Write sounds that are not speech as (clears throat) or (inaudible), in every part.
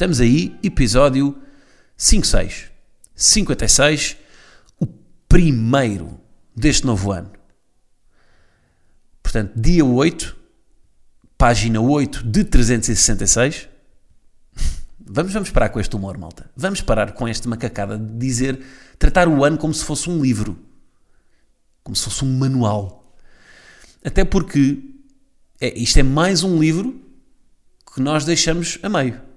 Estamos aí, episódio 56. 56, o primeiro deste novo ano. Portanto, dia 8, página 8 de 366. (laughs) Vamos, vamos parar com este humor, malta. Vamos parar com esta macacada de dizer, tratar o ano como se fosse um livro. Como se fosse um manual. Até porque é, isto é mais um livro que nós deixamos a meio.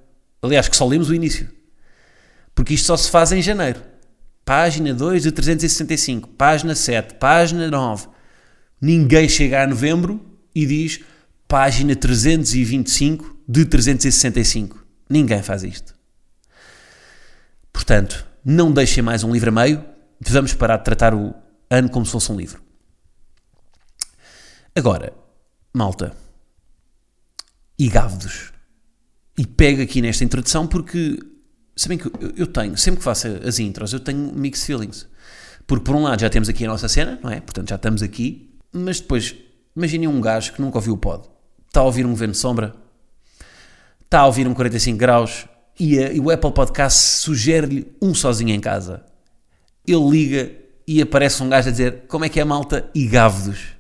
Aliás, que só lemos o início. Porque isto só se faz em janeiro. Página 2 de 365, página 7, página 9. Ninguém chega a novembro e diz página 325 de 365. Ninguém faz isto. Portanto, não deixem mais um livro a meio. Vamos parar de tratar o ano como se fosse um livro. Agora, malta, e gávidos. E pego aqui nesta introdução porque, sabem que eu, tenho, sempre que faço as intros, eu tenho mixed feelings. Porque, por um lado, já temos aqui a nossa cena, não é? Portanto, já estamos aqui. Mas depois, imaginem um gajo que nunca ouviu o pod. Está a ouvir um Governo de Sombra, está a ouvir um 45 graus e, a, e o Apple Podcast sugere-lhe um sozinho em casa. Ele liga e aparece um gajo a dizer como é que é malta e gávidos.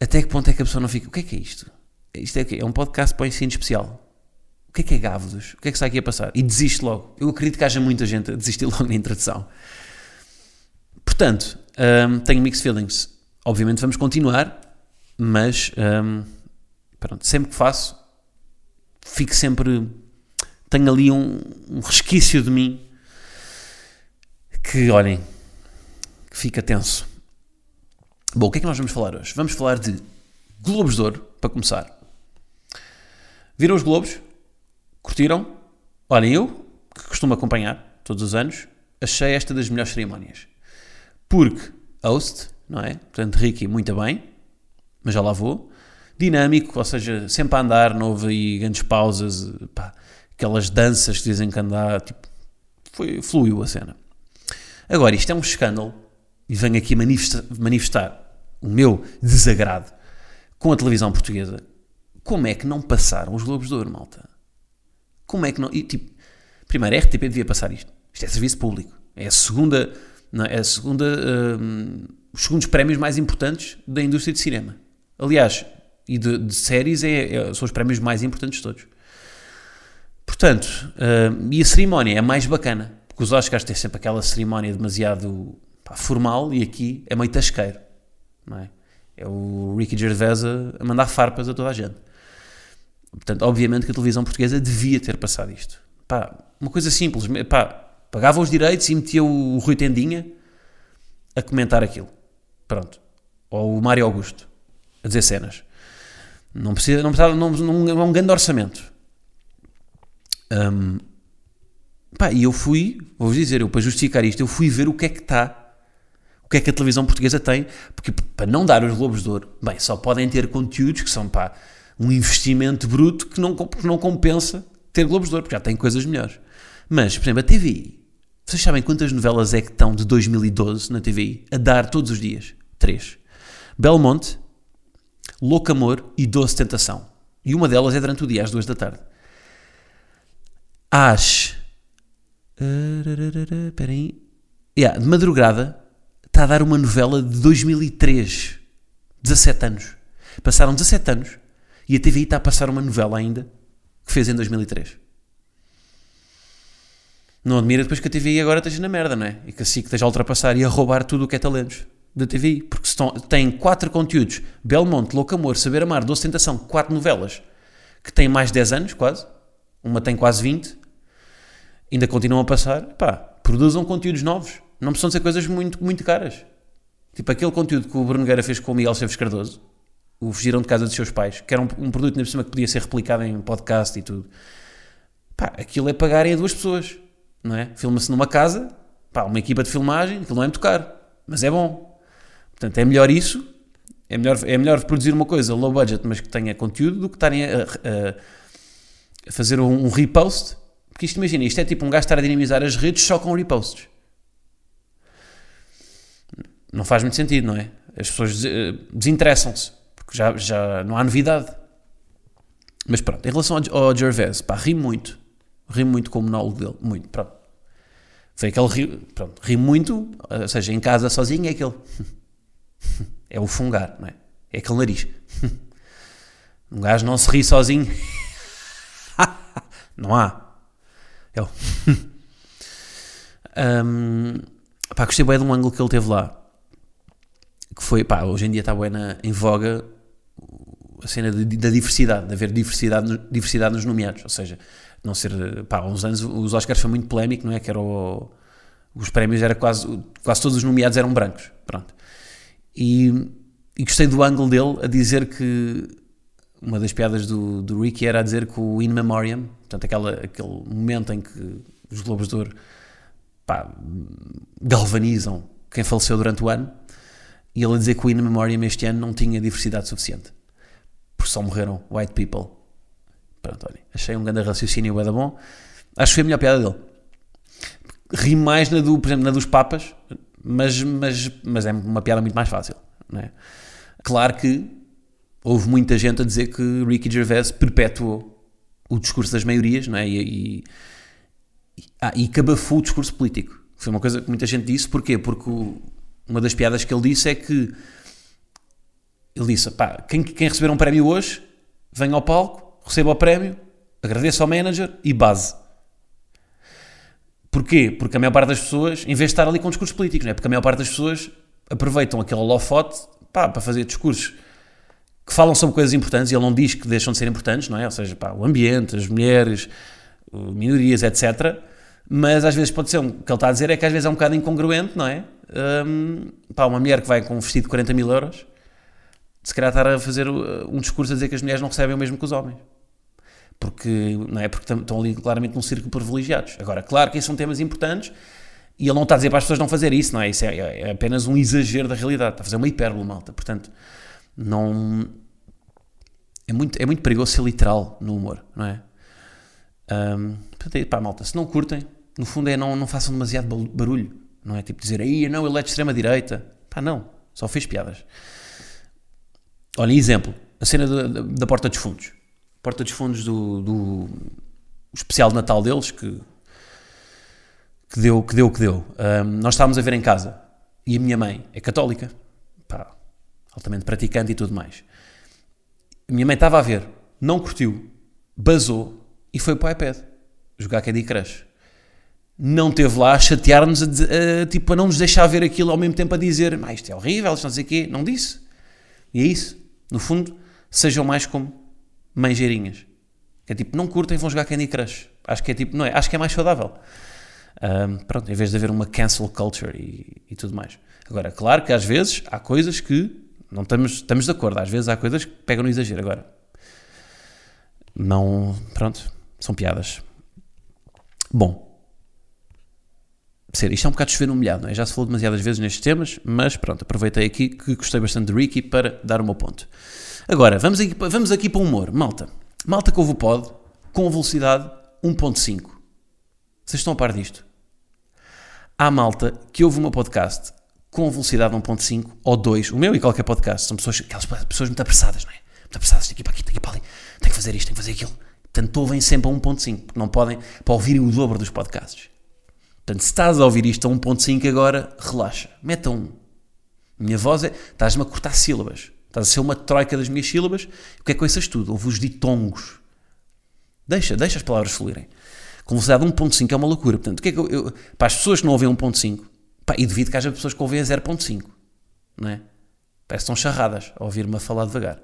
Até que ponto é que a pessoa não fica? O que é que é isto? Isto é o quê? É um podcast para o ensino especial. O que é que é gávidos? O que é que está aqui a passar? E desiste logo. Eu acredito que haja muita gente a desistir (laughs) logo na introdução. Portanto, hum, tenho mixed feelings. Obviamente vamos continuar, mas hum, pronto, sempre que faço, fico sempre. Tenho ali um, um resquício de mim que, olhem, que fica tenso. Bom, o que é que nós vamos falar hoje? Vamos falar de Globos de Ouro, para começar. Viram os Globos? Curtiram? Olhem, eu, que costumo acompanhar todos os anos, achei esta das melhores cerimónias. Porque, host, não é? Portanto, Ricky, muito bem, mas já lá vou. Dinâmico, ou seja, sempre a andar, não houve aí grandes pausas, pá, aquelas danças que dizem que andar, tipo, foi, fluiu a cena. Agora, isto é um escândalo, e venho aqui manifestar, manifestar o meu desagrado com a televisão portuguesa. Como é que não passaram os Globos de Ouro, malta? Como é que não. E, tipo, primeiro, a RTP devia passar isto. Isto é serviço público. É a segunda. Não, é a segunda. Hum, os segundos prémios mais importantes da indústria de cinema. Aliás, e de, de séries é, é, são os prémios mais importantes de todos. Portanto, hum, e a cerimónia é mais bacana. Porque os Oscars têm sempre aquela cerimónia demasiado pá, formal e aqui é meio tasqueiro. Não é? é o Ricky Gervais a mandar farpas a toda a gente. Portanto, obviamente que a televisão portuguesa devia ter passado isto. Pá, uma coisa simples. Pá, pagava os direitos e metia o Rui Tendinha a comentar aquilo. Pronto. Ou o Mário Augusto a dizer cenas. Não precisa, não precisa, não, não, é um grande orçamento. Um, pá, e eu fui, vou-vos dizer, eu para justificar isto, eu fui ver o que é que está o que é que a televisão portuguesa tem, porque para não dar os Globos de Ouro, bem, só podem ter conteúdos que são pá, um investimento bruto que não, que não compensa ter Globos de Ouro, porque já tem coisas melhores. Mas, por exemplo, a TVI, vocês sabem quantas novelas é que estão de 2012 na TVI a dar todos os dias? Três. Belmonte, Louco Amor e Doce Tentação. E uma delas é durante o dia, às duas da tarde. Às. Espera aí. Yeah, de madrugada, está a dar uma novela de 2003. 17 anos. Passaram 17 anos e a TVI está a passar uma novela ainda que fez em 2003. Não admira depois que a TVI agora esteja na merda, não é? E que a SIC esteja a ultrapassar e a roubar tudo o que é talentos da TVI. Porque estão, tem quatro conteúdos: Belmonte, Louco Amor, Saber Amar, Doce Tentação, quatro novelas que têm mais de 10 anos, quase. Uma tem quase 20. Ainda continuam a passar. Pá, produzam conteúdos novos. Não precisam ser coisas muito, muito caras. Tipo aquele conteúdo que o Bruno Guerra fez com o Miguel Seves Cardoso, o Fugiram de Casa dos Seus Pais, que era um, um produto, na cima, que podia ser replicado em podcast e tudo. Pá, aquilo é pagarem a duas pessoas, não é? Filma-se numa casa, pá, uma equipa de filmagem, aquilo não é muito caro, mas é bom. Portanto, é melhor isso, é melhor, é melhor produzir uma coisa low budget, mas que tenha conteúdo, do que estarem a, a- a fazer um, um repost. Porque isto, imagina, isto é tipo um gajo estar a dinamizar as redes só com reposts. Não faz muito sentido, não é? As pessoas eh, desinteressam-se, já, já não há novidade. Mas pronto, em relação ao, Gervais, pá, ri muito. Ri muito com o monólogo dele, muito, pronto. Foi aquele ri, pronto, ri muito, ou seja, em casa sozinho é aquele. (laughs) É o fungar, não é? É aquele nariz. (laughs) Um gajo não se ri sozinho. (laughs) Não há. É o. Hum, pá, gostei bem de um ângulo que ele teve lá. Que foi, pá, hoje em dia está bem na, em voga a cena de- da diversidade, de haver diversidade, diversidade nos nomeados. Ou seja, não ser, pá, há uns anos os Oscars foi muito polémico, não é? Que era o- os prémios era quase, quase todos os nomeados eram brancos. Pronto. E, e gostei do ângulo dele a dizer que uma das piadas do, do Ricky era a dizer que o In Memoriam, portanto, aquela, aquele momento em que os Globos de Ouro pá, galvanizam quem faleceu durante o ano, e ele a dizer que o In Memoriam este ano não tinha diversidade suficiente, porque só morreram white people. Pronto, olha, achei um grande raciocínio da bom. Acho que foi a melhor piada dele. Ri mais na do, por exemplo, na dos Papas, mas, mas, mas é uma piada muito mais fácil. Não é? Claro que houve muita gente a dizer que Ricky Gervais perpetuou o discurso das maiorias não é? e, e, ah, e cabafou o discurso político. Foi uma coisa que muita gente disse. Porquê? Porque uma das piadas que ele disse é que ele disse: pá, quem, quem receber um prémio hoje, venha ao palco, receba o prémio, agradeça ao manager e base. Porquê? Porque a maior parte das pessoas, em vez de estar ali com discursos políticos, é? porque a maior parte das pessoas aproveitam aquele holofote pá, para fazer discursos que falam sobre coisas importantes e ele não diz que deixam de ser importantes, não é? Ou seja, pá, o ambiente, as mulheres, minorias, etc. Mas às vezes pode ser, um- o que ele está a dizer é que às vezes é um bocado incongruente, não é? Hum, pá, uma mulher que vai com um vestido de 40 mil euros, se calhar estar a fazer um discurso a dizer que as mulheres não recebem o mesmo que os homens. Porque, não é? Porque estão ali claramente num círculo privilegiados. Agora, claro que esses são temas importantes e ele não está a dizer para as pessoas não fazer isso, não é? Isso é, é apenas um exagero da realidade. Está a fazer uma hipérbole, malta. Portanto, não... É muito, é muito perigoso ser literal no humor, não é? Um, é, pá, malta, se não curtem, no fundo é não, não façam demasiado barulho, não é? Tipo dizer, aí não, ele é de extrema-direita. Pá, não, só fez piadas. Olha, exemplo, a cena da, da, Porta dos Fundos. Porta dos Fundos do, do especial de Natal deles, que, que deu que deu, que deu. Um, nós estávamos a ver em casa, e a minha mãe é católica, pá, altamente praticante e tudo mais. A minha mãe estava a ver, não curtiu, basou e foi para o iPad jogar Candy Crush. Não teve lá a chatear-nos, a, a, tipo, a não nos deixar ver aquilo ao mesmo tempo a dizer mas isto é horrível, isto não sei o quê. Não disse. E é isso. No fundo, sejam mais como manjeirinhas. Que é tipo, não curtem, vão jogar Candy Crush. Acho que é tipo, não é? Acho que é mais saudável. Ahm, pronto, em vez de haver uma cancel culture e, e tudo mais. Agora, claro que às vezes há coisas que não estamos, estamos de acordo. Às vezes há coisas que pegam no exagero. Agora, não. Pronto, são piadas. Bom. Ser, isto é um bocado chover no molhado, não é? Já se falou demasiadas vezes nestes temas, mas pronto, aproveitei aqui que gostei bastante de Ricky para dar o meu ponto. Agora, vamos aqui, vamos aqui para o humor. Malta. Malta que ouve o pod com velocidade 1.5. Vocês estão a par disto? Há malta que ouve o meu podcast com velocidade 1.5 ou 2, o meu e qualquer podcast. São pessoas, aquelas pessoas muito apressadas, não é? Muito apressadas, tem que ir para aqui, tem que ir para ali, tem que fazer isto, tem que fazer aquilo. Portanto, ouvem sempre a 1.5, porque não podem, para ouvirem o dobro dos podcasts. Portanto, se estás a ouvir isto a 1.5 agora, relaxa. Meta um. Minha voz é. Estás-me a cortar sílabas. Estás a ser uma troika das minhas sílabas. O que é que ouças tudo? Ouve os ditongos. Deixa, deixa as palavras fluírem. Com velocidade 1.5 é uma loucura. Portanto, o que é que eu, eu- para as pessoas que não ouvem 1.5, pá, e devido que haja pessoas que ouvem a 0.5, não é? Parece que estão charradas a ouvir-me a falar devagar.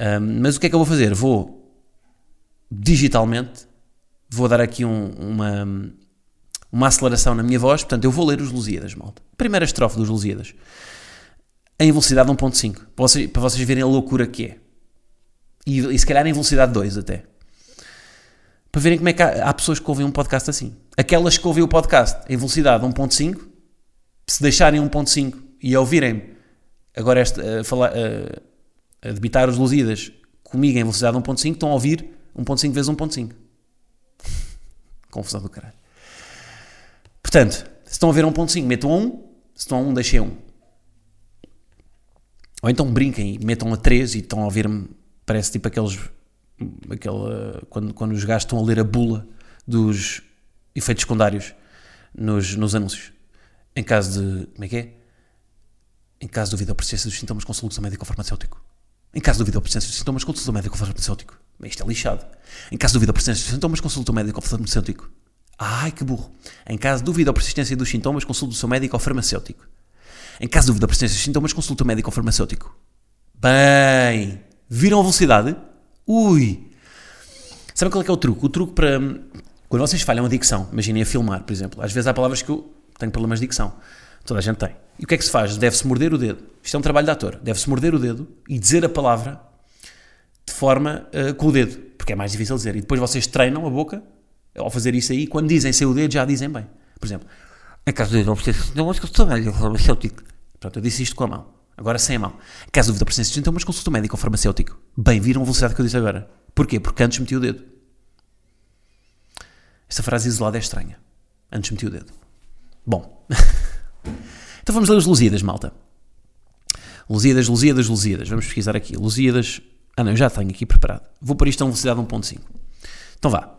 Ahm, mas o que é que eu vou fazer? Vou digitalmente, vou dar aqui um- uma, uma aceleração na minha voz, portanto eu vou ler os Lusíadas, malta. Primeira estrofe dos Lusíadas. Em velocidade 1.5, para vocês, para vocês verem a loucura que é. E, e se calhar em velocidade 2 até. para verem como é que há, há pessoas que ouvem um podcast assim. Aquelas que ouvem o podcast em velocidade 1.5, se deixarem 1.5 e ouvirem agora esta, a, falar, a, a debitar os Lusíadas comigo em velocidade 1.5, estão a ouvir 1.5 vezes 1.5. (laughs) Confusão do caralho. Portanto, se estão a ver 1.5, metam a 1. Se estão a 1, deixem a 1. Ou então brinquem e metam a 3 e estão a ouvir-me. Parece tipo aqueles. Aquela, quando, quando os gajos estão a ler a bula dos efeitos secundários nos, nos anúncios. Em caso de. Como é que é? Em caso de dúvida ou persistência dos sintomas, consulte o médico ou farmacêutico. Em caso de dúvida ou persistência dos sintomas, consulte o médico ou farmacêutico. Isto é lixado. Em caso de dúvida ou persistência dos sintomas, consulte o médico ou farmacêutico. Ai, que burro. Em caso de dúvida ou persistência dos sintomas, consulte o seu médico ou farmacêutico. Em caso de dúvida ou persistência dos sintomas, consulte o médico ou farmacêutico. Bem, viram a velocidade? Ui! Sabe qual é que é o truque? O truque para... Quando vocês falham a dicção, imaginem a filmar, por exemplo. Às vezes há palavras que eu tenho problemas de dicção. Toda a gente tem. E o que é que se faz? Deve-se morder o dedo. Isto é um trabalho de ator. Deve-se morder o dedo e dizer a palavra de forma uh, com o dedo. Porque é mais difícil dizer. E depois vocês treinam a boca ao fazer isso aí. Quando dizem sem o dedo, já dizem bem. Por exemplo, em caso de não precisar não acho que estou médico farmacêutico. Pronto, eu disse isto com a mão. Agora sem a mão. Em caso de dúvida presença de sintomas, consulta o médico ou farmacêutico. Bem, viram a velocidade que eu disse agora. Porquê? Porque antes meti o dedo. Esta frase isolada é estranha. Antes meti o dedo. Bom. (laughs) então vamos ler os Lusíadas, malta. Lusíadas, Lusíadas, Lusíadas. Vamos pesquisar aqui. Lusíadas. Ah, não, eu já tenho aqui preparado. Vou pôr isto a velocidade 1.5. Então vá.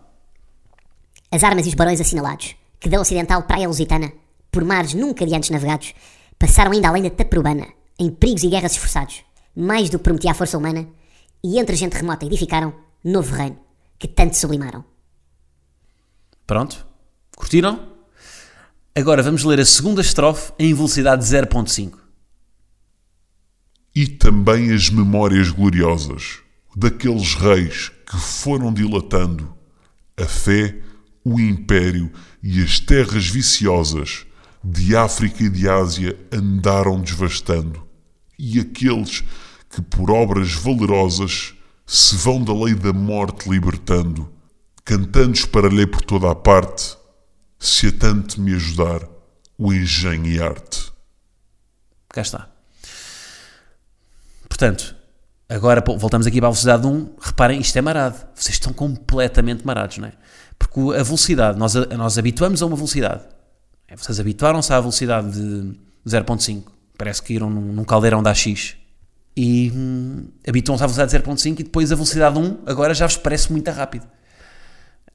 As armas e os barões assinalados, que da ocidental praia lusitana, por mares nunca de antes navegados, passaram ainda além da Taprobana, em perigos e guerras esforçados, mais do que prometia a força humana, e entre gente remota edificaram novo reino, que tanto sublimaram. Pronto? Curtiram? Agora vamos ler a segunda estrofe em velocidade 0.5. E também as memórias gloriosas daqueles reis que foram dilatando a fé, o império e as terras viciosas de África e de Ásia andaram desvastando, e aqueles que por obras valerosas se vão da lei da morte libertando, cantando esparalhei por toda a parte, se a tanto me ajudar o engenho e arte. Cá está. Portanto, agora voltamos aqui para a velocidade 1. Reparem, isto é marado. Vocês estão completamente marados, não é? Porque a velocidade, nós, nós habituamos a uma velocidade. É, vocês habituaram-se à velocidade de 0.5. Parece que iram num, num caldeirão da X. E hum, habituam-se à velocidade de 0.5 e depois a velocidade 1 agora já vos parece muito rápido.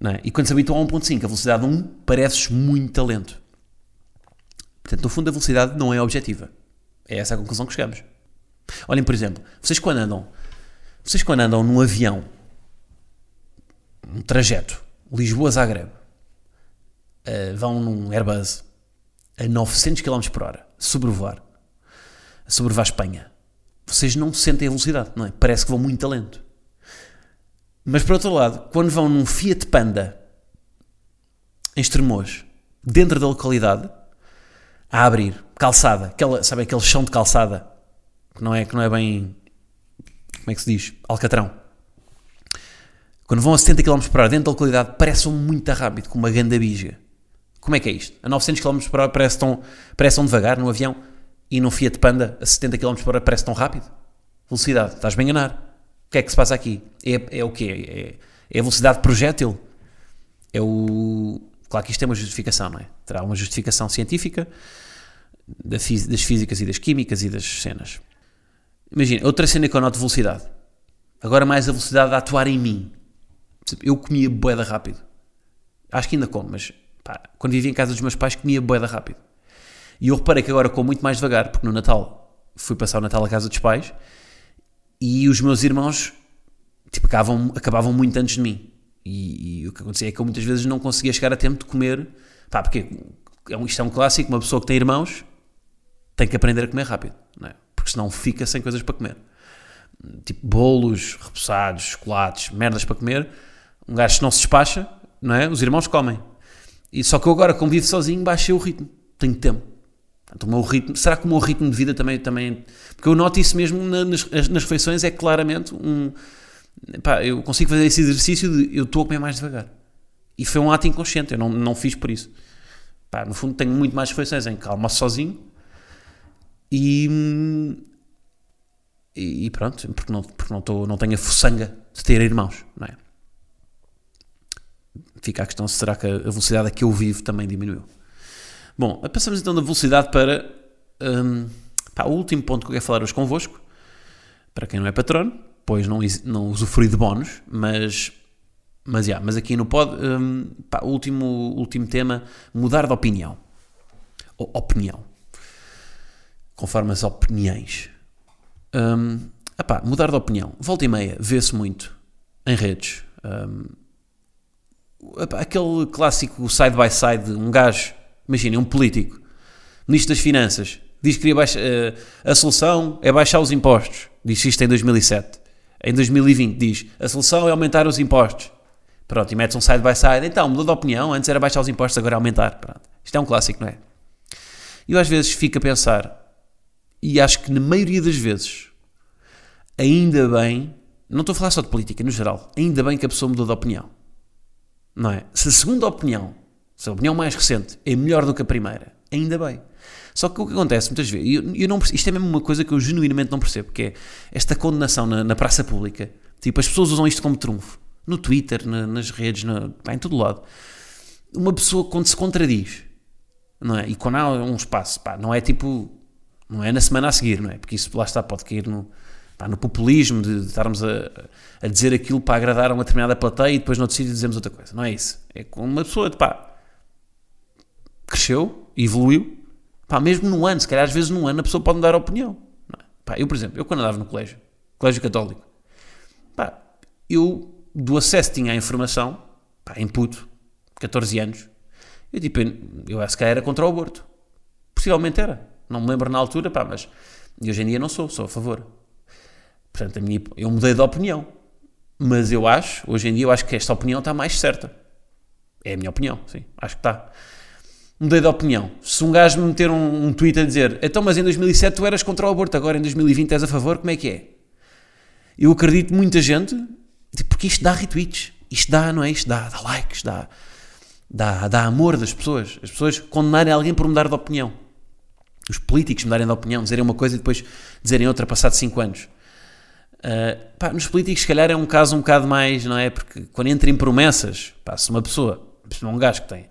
É? E quando se habituam a 1.5, a velocidade 1 parece muito lento. Portanto, no fundo, a velocidade não é objetiva. É essa a conclusão que chegamos. Olhem, por exemplo, vocês quando andam, vocês quando andam num avião, um trajeto, Lisboa-Zagreb, uh, vão num Airbus a 900 km por hora, sobrevoar, sobrevoar a Espanha, vocês não sentem a velocidade, não é? Parece que vão muito lento. Mas por outro lado, quando vão num Fiat Panda em Estremoz, dentro da localidade, a abrir, calçada, aquela, sabe aquele chão de calçada, que não é, que não é bem, como é que se diz, alcatrão. Quando vão a 70 km por hora dentro da localidade, parece muito rápido, com uma ganda bisga. Como é que é isto? A 900 km por hora parece tão, devagar no avião e no Fiat Panda a 70 km por hora parece tão rápido? Velocidade, estás-me a enganar. O que é que se passa aqui? É, é o quê? É, é a velocidade projétil? É o... Claro que isto tem uma justificação, não é? Terá uma justificação científica das físicas e das químicas e das cenas. Imagina, outra cena que eu noto velocidade. Agora mais a velocidade a atuar em mim. Eu comia boeda rápido. Acho que ainda como, mas pá, quando vivia em casa dos meus pais comia boeda rápido. E eu reparei que agora como muito mais devagar, porque no Natal fui passar o Natal à casa dos pais e os meus irmãos tipo, acabavam, acabavam muito antes de mim. E, e, o que acontecia é que eu muitas vezes não conseguia chegar a tempo de comer. Pá, porque é um, isto é um clássico, uma pessoa que tem irmãos tem que aprender a comer rápido, não é? porque senão fica sem coisas para comer. Tipo bolos, repousados, chocolates, merdas para comer. Um gajo não se despacha, não é? Os irmãos comem. E só que eu agora, como vivo sozinho, baixei o ritmo. Tenho tempo. Portanto, o meu ritmo, será que o meu ritmo de vida também, também porque eu noto isso mesmo nas, nas refeições, é claramente um, pá, eu consigo fazer esse exercício de eu estou a comer mais devagar. E foi um ato inconsciente, eu não, não fiz por isso. Pá, no fundo tenho muito mais refeições em que almoço sozinho e, e pronto, porque não, porque não, tô, não tenho a fuçanga de ter irmãos, não é? Fica a questão, será que a velocidade a que eu vivo também diminuiu? Bom, passamos então da velocidade para hum, pá, o último ponto que eu quero falar hoje convosco, para quem não é patrono, pois não, não usufrui de bónus, mas, mas, yeah, mas aqui no pod, um, pá, último, último tema, mudar de opinião. Ou opinião. Conforme as opiniões. Um, epá, mudar de opinião. Volta e meia, vê-se muito em redes. Um, aquele clássico side by side, um gajo, imaginem, um político, ministro das Finanças, diz que queria baixar, uh, a solução é baixar os impostos. Diz isto em 2007. Em 2020 diz a solução é aumentar os impostos. Pronto, e metes um side by side. Então, mudou de opinião. Antes era baixar os impostos, agora é aumentar. Pronto. Isto é um clássico, não é? Eu às vezes fico a pensar, e acho que na maioria das vezes, ainda bem, não estou a falar só de política, no geral, ainda bem que a pessoa mudou de opinião. Não é? Se a segunda opinião, se a opinião mais recente é melhor do que a primeira, ainda bem. Só que o que acontece muitas vezes, eu, eu não, isto é mesmo uma coisa que eu genuinamente não percebo, que é esta condenação na, na praça pública. Tipo, as pessoas usam isto como trunfo. No Twitter, na, nas redes, na, em todo lado. Uma pessoa quando se contradiz, não é? E quando há um espaço, pá, não é tipo, não é na semana a seguir, não é? Porque isso lá está, pode cair no, pá, no populismo de, de estarmos a, a, dizer aquilo para agradar a uma determinada plateia e depois no outro sítio dizemos outra coisa. Não é isso. É como uma pessoa, pá, cresceu, evoluiu, Pá, mesmo no ano, se calhar às vezes num ano a pessoa pode mudar a opinião. É? Pá, eu, por exemplo, eu quando andava no colégio, colégio católico, pá, eu do acesso tinha a informação, pá, em puto, 14 anos, eu tipo, eu se calhar era contra o aborto. Possivelmente era. Não me lembro na altura, pá, mas hoje em dia não sou, sou a favor. Portanto, minha, eu mudei de opinião. Mas eu acho, hoje em dia, eu acho que esta opinião está mais certa. É a minha opinião, sim, acho que está mudei de opinião. Se um gajo me meter um, um tweet a dizer então, mas em 2007 tu eras contra o aborto, agora em 2020 és a favor, como é que é? Eu acredito muita gente, tipo, porque isto dá retweets, isto dá, não é? Isto dá, dá likes, dá, dá, dá amor das pessoas. As pessoas condenarem alguém por mudar de opinião. Os políticos mudarem de opinião, dizerem uma coisa e depois dizerem outra passado 5 anos. Uh, pá, nos políticos, se calhar, é um caso um bocado mais, não é? Porque quando entra em promessas, pá, se uma pessoa, se um gajo que tem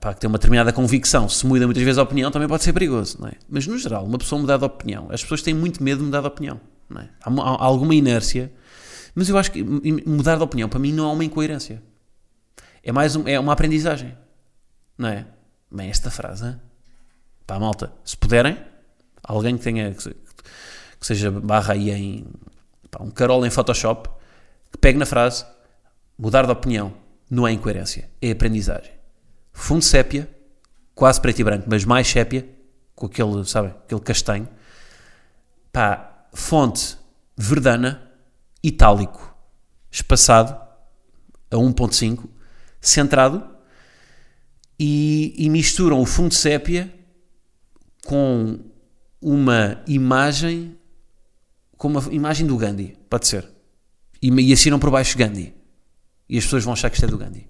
para que tem uma determinada convicção, se muda muitas vezes a opinião, também pode ser perigoso, não é? Mas no geral, uma pessoa mudar de opinião, as pessoas têm muito medo de mudar de opinião, não é? Há, há alguma inércia, mas eu acho que mudar de opinião para mim não é uma incoerência, é mais um, é uma aprendizagem, não é? Bem, esta frase, pá, malta, se puderem, alguém que tenha que seja barra aí em pá, um carol em Photoshop, que pegue na frase mudar de opinião não é incoerência, é aprendizagem fundo sépia, quase preto e branco, mas mais sépia, com aquele, sabe, aquele castanho. Pá, fonte verdana, itálico, espaçado a 1.5, centrado e, e misturam o fundo sépia com uma imagem com uma imagem do Gandhi, pode ser. E, e assinam por baixo Gandhi. E as pessoas vão achar que isto é do Gandhi.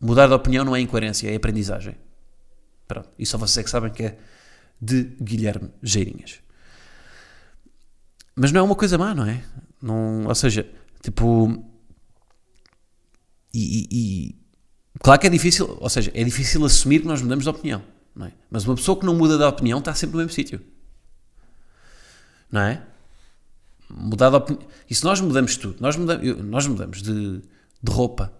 Mudar de opinião não é incoerência, é aprendizagem. Pronto. E só vocês é que sabem que é de Guilherme Geirinhas. Mas não é uma coisa má, não é? Não, ou seja, tipo. E, e, e, claro que é difícil, ou seja, é difícil assumir que nós mudamos de opinião, não é? Mas uma pessoa que não muda de opinião está sempre no mesmo sítio, não é? Mudar de opinião. E se nós mudamos tudo, nós mudamos, nós mudamos de, de roupa,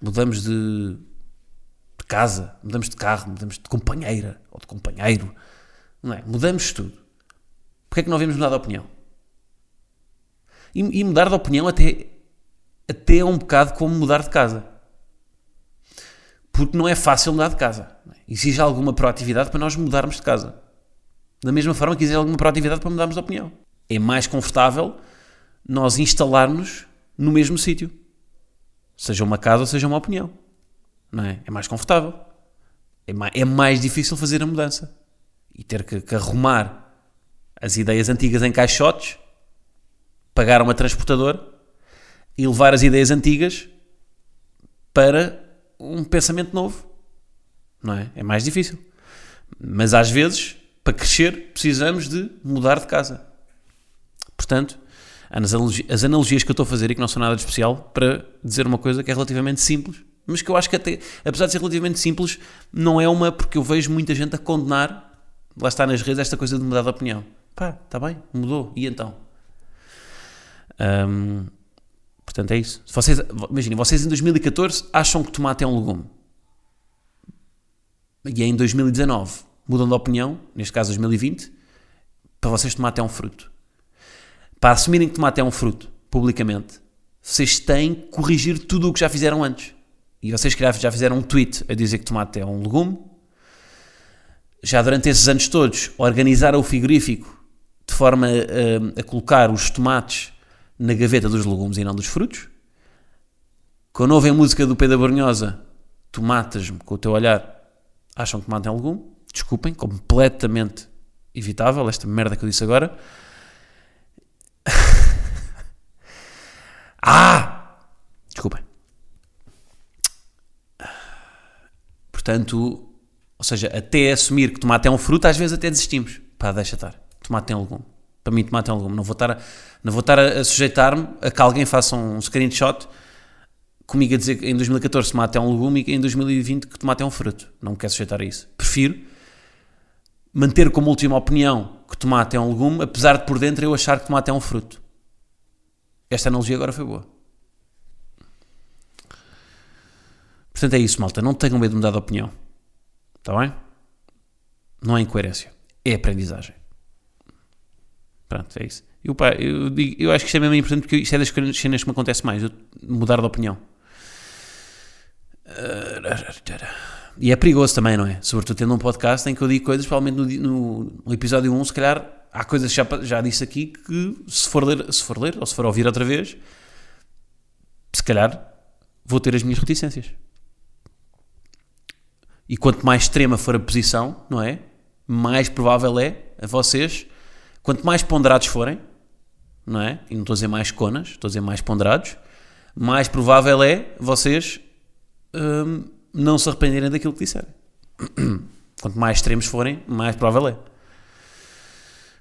mudamos de, de, casa, mudamos de carro, mudamos de companheira ou de companheiro, não é? Mudamos tudo. Porquê é que não devemos mudar de opinião? E, e, mudar de opinião até, até é um bocado como mudar de casa. Porque não é fácil mudar de casa. É? Exige alguma proatividade para nós mudarmos de casa. Da mesma forma que exige alguma proatividade para mudarmos de opinião. É mais confortável nós instalarmos no mesmo sítio. Seja uma casa seja uma opinião. Não é? É mais confortável. É mais, é mais difícil fazer a mudança. E ter que, que arrumar as ideias antigas em caixotes, pagar uma transportadora e levar as ideias antigas para um pensamento novo. Não é? É mais difícil. Mas às vezes, para crescer, precisamos de mudar de casa. Portanto, as analogi- as analogias que eu estou a fazer e que não são nada de especial para dizer uma coisa que é relativamente simples, mas que eu acho que até, apesar de ser relativamente simples, não é uma porque eu vejo muita gente a condenar, lá está nas redes, esta coisa de mudar de opinião. Pá, está bem, mudou, e então? Portanto, é isso. Vocês, imaginem, vocês em 2014 acham que tomate é um legume. E em 2019 mudam de opinião, neste caso 2020, para vocês tomate é um fruto. Para assumirem que tomate é um fruto, publicamente, vocês têm que corrigir tudo o que já fizeram antes. E vocês já fizeram um tweet a dizer que tomate é um legume, já durante esses anos todos organizaram o frigorífico de forma a, a colocar os tomates na gaveta dos legumes e não dos frutos. Quando ouvem música do Pedro Brunhosa, tu matas-me com o teu olhar, acham que tomate é um legume. Desculpem, completamente evitável esta merda que eu disse agora. ah! Desculpem. Portanto, ou seja, até assumir que tomate é um fruto, às vezes até desistimos. Pá, deixa estar. Tomate é um legume. Para mim, tomate é um legume. Não vou estar a, não vou estar a, a sujeitar-me a que alguém faça um screenshot comigo a dizer que em 2014 tomate é um legume e em 2020 que tomate é um fruto. Não me quero sujeitar a isso. Prefiro manter como última opinião que tomate é um legume, apesar de por dentro eu achar que tomate é um fruto. Esta analogia agora foi boa. Portanto, é isso, malta. Não tenham medo de mudar de opinião. Está bem? Não é incoerência. É aprendizagem. Pronto, é isso. Eu, eu, digo- eu acho que isto é mesmo importante porque isto é das cenas que me acontece mais. eu mudar de opinião. E é perigoso também, não é? Sobretudo tendo um podcast em que eu digo coisas, provavelmente no, no, episódio 1, se calhar há coisas que já, já disse aqui que se for, ler, se for ler ou se for ouvir outra vez, se calhar vou ter as minhas reticências. E quanto mais extrema for a posição, não é? Mais provável é a vocês, quanto mais ponderados forem, não é? E não estou a dizer mais conas, estou a dizer mais ponderados, mais provável é vocês hum, não se arrependerem daquilo que disserem. (clears throat) Quanto mais extremos forem, mais provável é.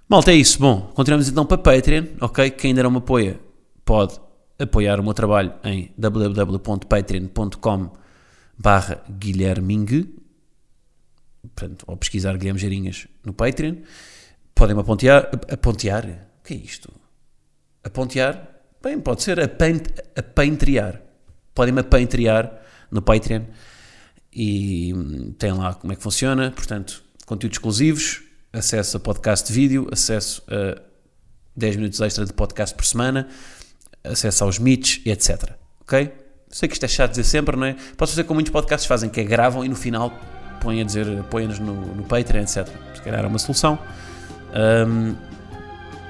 Malta, é isso. Bom, continuamos então para Patreon, ok? Quem ainda não me apoia pode apoiar o meu trabalho em www.patreon.com barra guilhermingue Portanto, ou pesquisar Guilherme Geirinhas no Patreon. Podem-me apontear, apontear, o que é isto? Apontear? Bem, pode ser apantrear. Podem-me apantrear no Patreon e hum, tem lá como é que funciona. Portanto, conteúdos exclusivos, acesso a podcast de vídeo, acesso a 10 minutos extra de podcast por semana, acesso aos meets etc. Ok? Sei que isto é chato dizer sempre, não é? Pode fazer como muitos podcasts fazem, que é gravam e no final põem a dizer, põem-nos no, no Patreon, etc. Se calhar é uma solução. Ahm,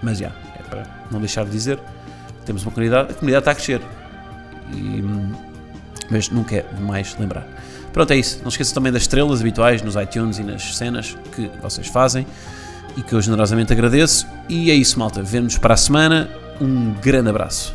mas já, é para não deixar de dizer, temos uma comunidade, a comunidade está a crescer. E, mas nunca é demais lembrar. Pronto, é isso. Não esqueçam também das estrelas habituais nos iTunes e nas cenas que vocês fazem e que eu generosamente agradeço. E é isso, malta. Vemo-nos para a semana. Um grande abraço.